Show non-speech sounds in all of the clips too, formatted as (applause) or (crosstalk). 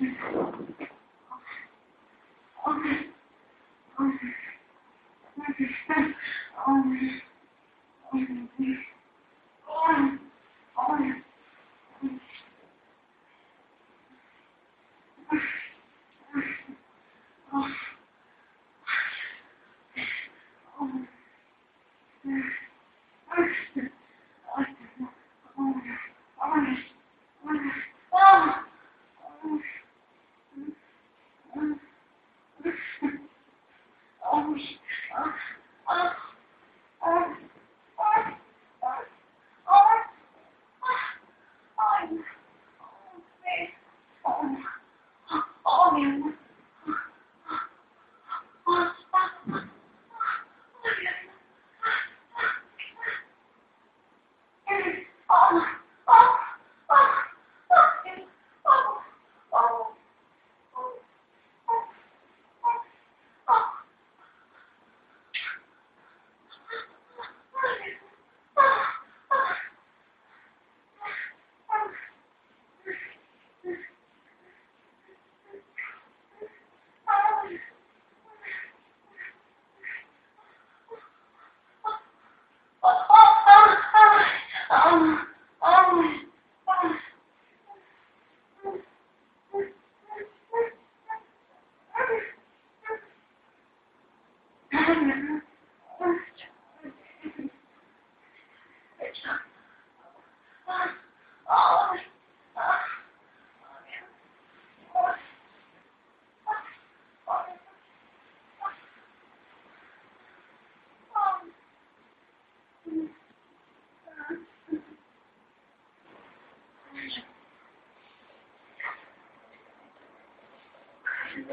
Mm-hmm. Oh, man.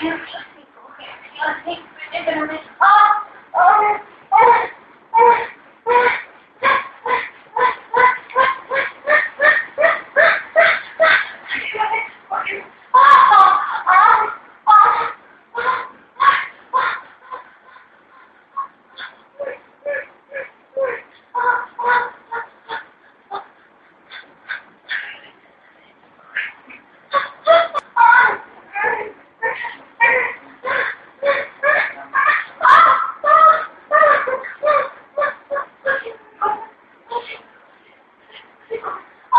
Thank (laughs) you.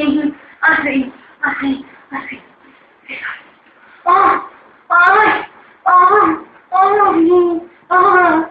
aferin, aferin, aferin, aferin. Ah, ah, ah, ah, ah, ah.